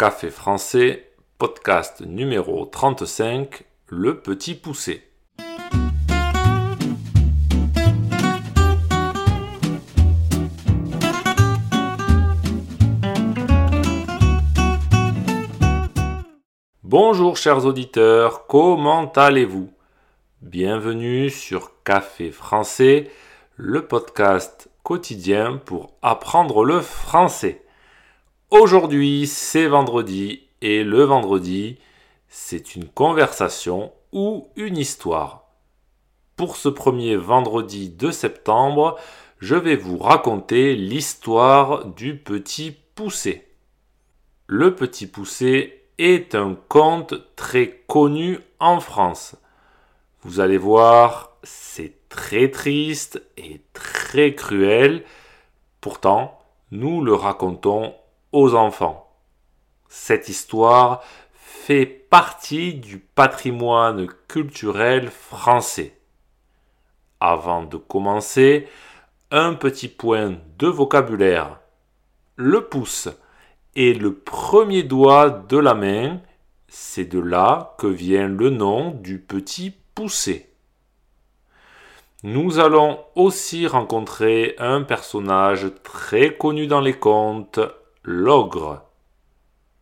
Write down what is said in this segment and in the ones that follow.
Café français, podcast numéro 35, Le Petit Poussé. Bonjour chers auditeurs, comment allez-vous? Bienvenue sur Café français, le podcast quotidien pour apprendre le français. Aujourd'hui, c'est vendredi et le vendredi, c'est une conversation ou une histoire. Pour ce premier vendredi de septembre, je vais vous raconter l'histoire du petit poussé. Le petit poussé est un conte très connu en France. Vous allez voir, c'est très triste et très cruel. Pourtant, nous le racontons aux enfants. Cette histoire fait partie du patrimoine culturel français. Avant de commencer, un petit point de vocabulaire. Le pouce et le premier doigt de la main, c'est de là que vient le nom du petit poussé. Nous allons aussi rencontrer un personnage très connu dans les contes, l'ogre.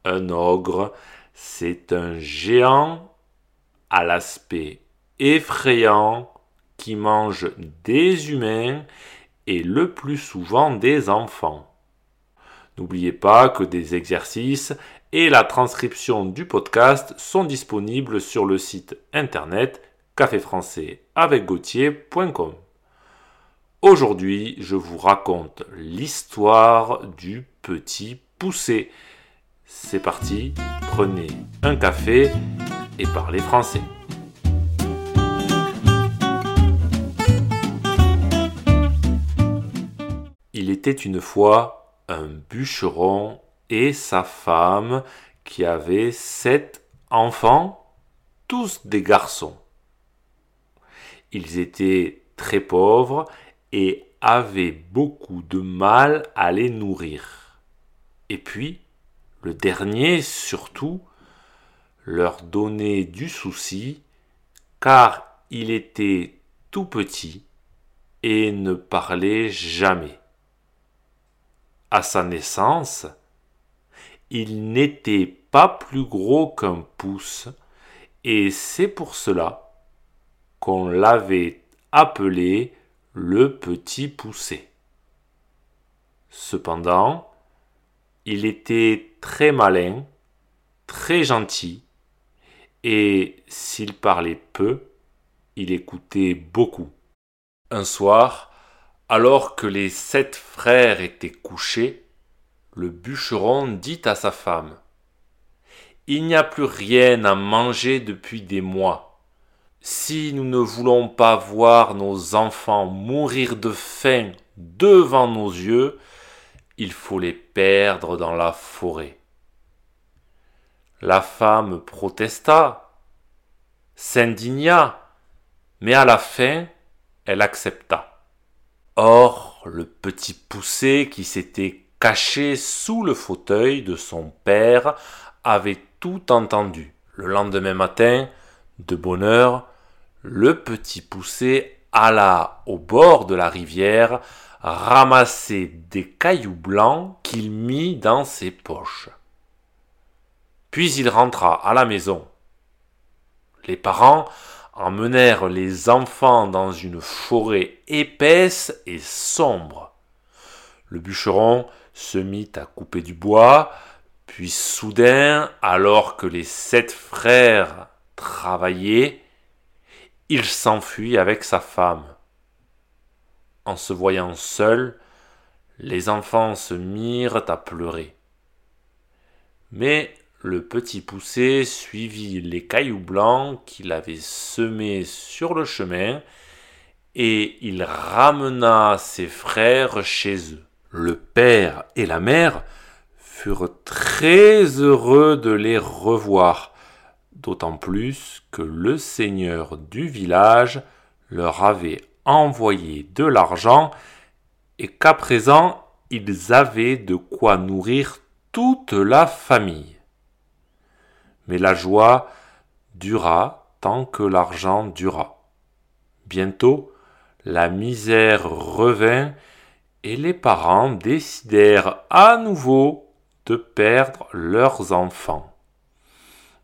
Un ogre, c'est un géant à l'aspect effrayant qui mange des humains et le plus souvent des enfants. N'oubliez pas que des exercices et la transcription du podcast sont disponibles sur le site internet caféfrançais avec Aujourd'hui, je vous raconte l'histoire du petit poussé. C'est parti, prenez un café et parlez français. Il était une fois un bûcheron et sa femme qui avaient sept enfants, tous des garçons. Ils étaient très pauvres et avaient beaucoup de mal à les nourrir. Et puis, le dernier surtout, leur donnait du souci car il était tout petit et ne parlait jamais à sa naissance, il n'était pas plus gros qu'un pouce, et c'est pour cela qu'on l'avait appelé le petit poussé. Cependant, il était très malin, très gentil, et s'il parlait peu, il écoutait beaucoup. Un soir, alors que les sept frères étaient couchés, le bûcheron dit à sa femme Il n'y a plus rien à manger depuis des mois. Si nous ne voulons pas voir nos enfants mourir de faim devant nos yeux, il faut les perdre dans la forêt. La femme protesta, s'indigna, mais à la fin, elle accepta. Or, le petit poussé qui s'était caché sous le fauteuil de son père avait tout entendu. Le lendemain matin, de bonne heure, le petit poussé alla au bord de la rivière ramasser des cailloux blancs qu'il mit dans ses poches. Puis il rentra à la maison. Les parents emmenèrent les enfants dans une forêt épaisse et sombre. Le bûcheron se mit à couper du bois, puis soudain, alors que les sept frères travaillaient, il s'enfuit avec sa femme. Se voyant seul, les enfants se mirent à pleurer. Mais le petit poussé suivit les cailloux blancs qu'il avait semés sur le chemin, et il ramena ses frères chez eux. Le père et la mère furent très heureux de les revoir, d'autant plus que le seigneur du village leur avait envoyé de l'argent et qu'à présent ils avaient de quoi nourrir toute la famille. Mais la joie dura tant que l'argent dura. Bientôt, la misère revint et les parents décidèrent à nouveau de perdre leurs enfants.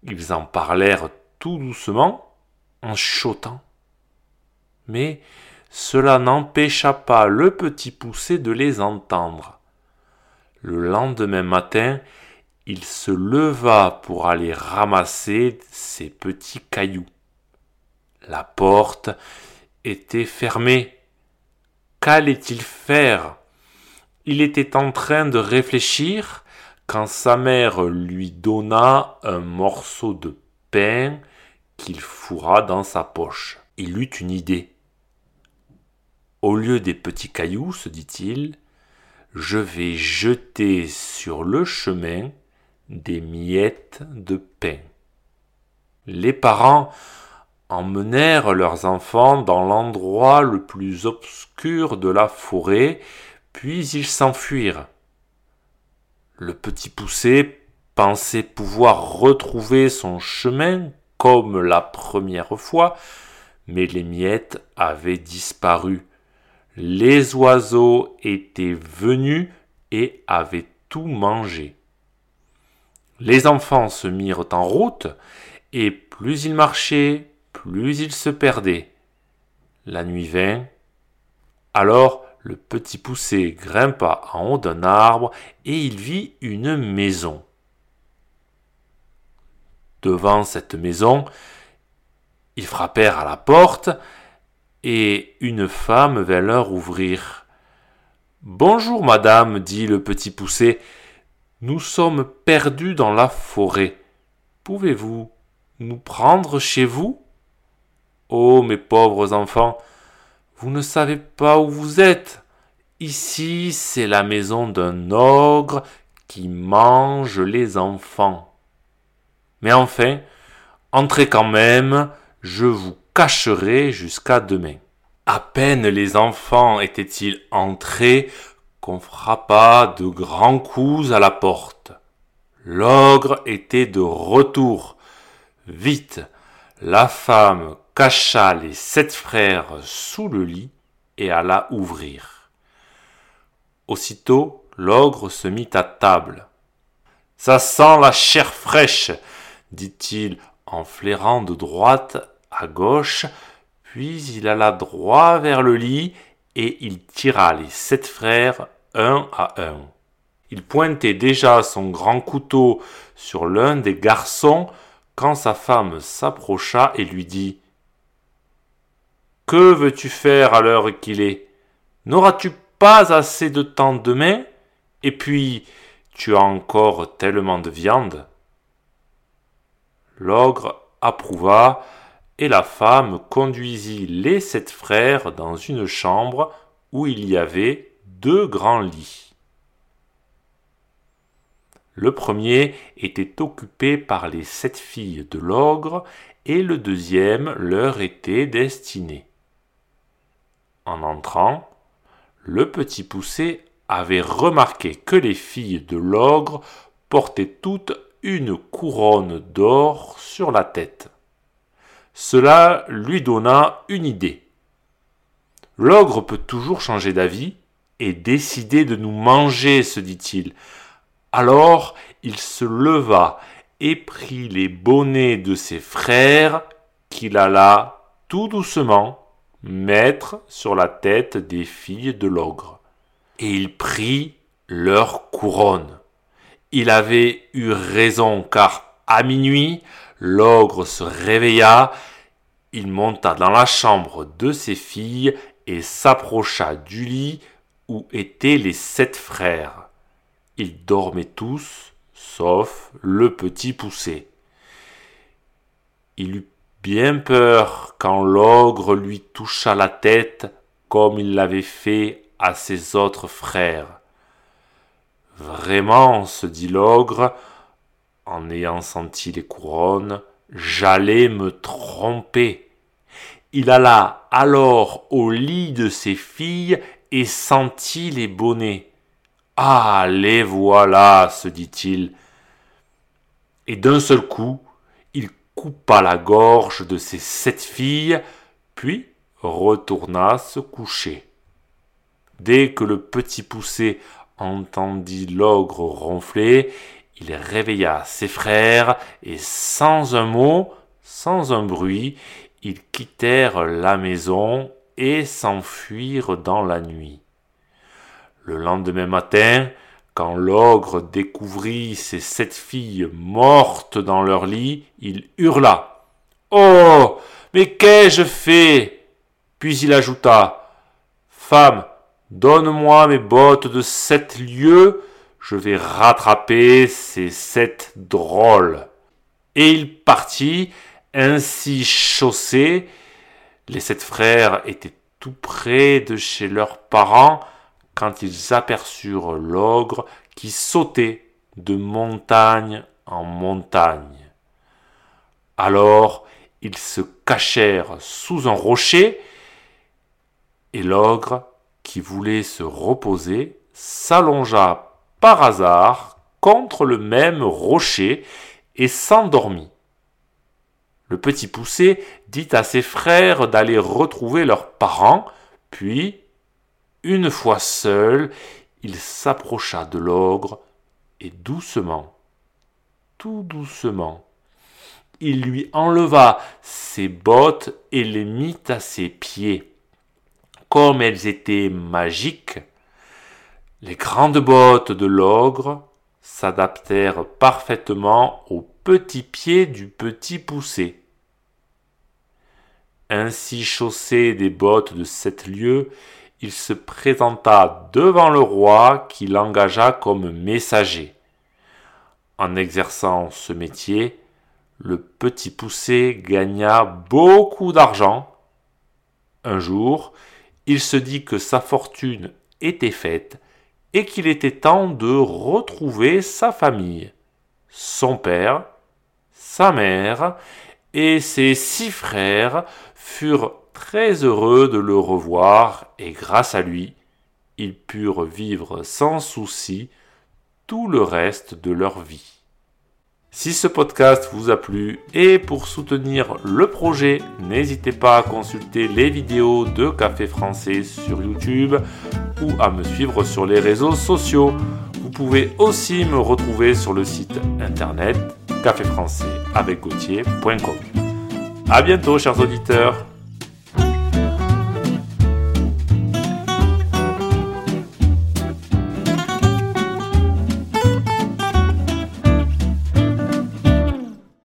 Ils en parlèrent tout doucement en chuchotant. Mais cela n'empêcha pas le petit poussé de les entendre. Le lendemain matin, il se leva pour aller ramasser ses petits cailloux. La porte était fermée. Qu'allait-il faire? Il était en train de réfléchir quand sa mère lui donna un morceau de pain qu'il fourra dans sa poche. Il eut une idée. Au lieu des petits cailloux, se dit-il, je vais jeter sur le chemin des miettes de pain. Les parents emmenèrent leurs enfants dans l'endroit le plus obscur de la forêt, puis ils s'enfuirent. Le petit poussé pensait pouvoir retrouver son chemin comme la première fois, mais les miettes avaient disparu les oiseaux étaient venus et avaient tout mangé. Les enfants se mirent en route, et plus ils marchaient, plus ils se perdaient. La nuit vint. Alors le petit poussé grimpa en haut d'un arbre et il vit une maison. Devant cette maison, ils frappèrent à la porte et une femme vint leur ouvrir. Bonjour, madame, dit le petit poussé. Nous sommes perdus dans la forêt. Pouvez-vous nous prendre chez vous? Oh, mes pauvres enfants, vous ne savez pas où vous êtes. Ici, c'est la maison d'un ogre qui mange les enfants. Mais enfin, entrez quand même, je vous cacherai jusqu'à demain. À peine les enfants étaient-ils entrés qu'on frappa de grands coups à la porte. L'ogre était de retour. Vite, la femme cacha les sept frères sous le lit et alla ouvrir. Aussitôt, l'ogre se mit à table. Ça sent la chair fraîche, dit-il en flairant de droite gauche, puis il alla droit vers le lit et il tira les sept frères un à un. Il pointait déjà son grand couteau sur l'un des garçons quand sa femme s'approcha et lui dit Que veux-tu faire à l'heure qu'il est? N'auras-tu pas assez de temps demain? Et puis, tu as encore tellement de viande. L'ogre approuva et la femme conduisit les sept frères dans une chambre où il y avait deux grands lits. Le premier était occupé par les sept filles de l'ogre et le deuxième leur était destiné. En entrant, le petit poussé avait remarqué que les filles de l'ogre portaient toutes une couronne d'or sur la tête. Cela lui donna une idée. L'ogre peut toujours changer d'avis et décider de nous manger, se dit-il. Alors il se leva et prit les bonnets de ses frères qu'il alla tout doucement mettre sur la tête des filles de l'ogre. Et il prit leur couronne. Il avait eu raison car à minuit L'ogre se réveilla, il monta dans la chambre de ses filles et s'approcha du lit où étaient les sept frères. Ils dormaient tous, sauf le petit poussé. Il eut bien peur quand l'ogre lui toucha la tête comme il l'avait fait à ses autres frères. Vraiment, se dit l'ogre, en ayant senti les couronnes, j'allais me tromper. Il alla alors au lit de ses filles et sentit les bonnets. Ah, les voilà, se dit-il. Et d'un seul coup, coupa la gorge de ses sept filles, puis retourna se coucher. Dès que le petit poussé entendit l'ogre ronfler, il réveilla ses frères et sans un mot, sans un bruit, ils quittèrent la maison et s'enfuirent dans la nuit. Le lendemain matin, quand l'ogre découvrit ses sept filles mortes dans leur lit, il hurla. Oh. Mais qu'ai-je fait? Puis il ajouta. Femme, donne-moi mes bottes de sept lieues, je vais rattraper ces sept drôles. Et il partit, ainsi chaussé. Les sept frères étaient tout près de chez leurs parents quand ils aperçurent l'ogre qui sautait de montagne en montagne. Alors ils se cachèrent sous un rocher, et l'ogre, qui voulait se reposer, s'allongea hasard contre le même rocher et s'endormit. Le petit poussé dit à ses frères d'aller retrouver leurs parents, puis, une fois seul, il s'approcha de l'ogre et doucement, tout doucement, il lui enleva ses bottes et les mit à ses pieds. Comme elles étaient magiques, les grandes bottes de l'ogre s'adaptèrent parfaitement aux petits pieds du petit poussé. Ainsi chaussé des bottes de sept lieues, il se présenta devant le roi qui l'engagea comme messager. En exerçant ce métier, le petit poussé gagna beaucoup d'argent. Un jour, il se dit que sa fortune était faite et qu'il était temps de retrouver sa famille, son père, sa mère et ses six frères furent très heureux de le revoir et grâce à lui, ils purent vivre sans souci tout le reste de leur vie. Si ce podcast vous a plu et pour soutenir le projet, n'hésitez pas à consulter les vidéos de Café Français sur YouTube ou à me suivre sur les réseaux sociaux. Vous pouvez aussi me retrouver sur le site internet caféfrançais avec A bientôt chers auditeurs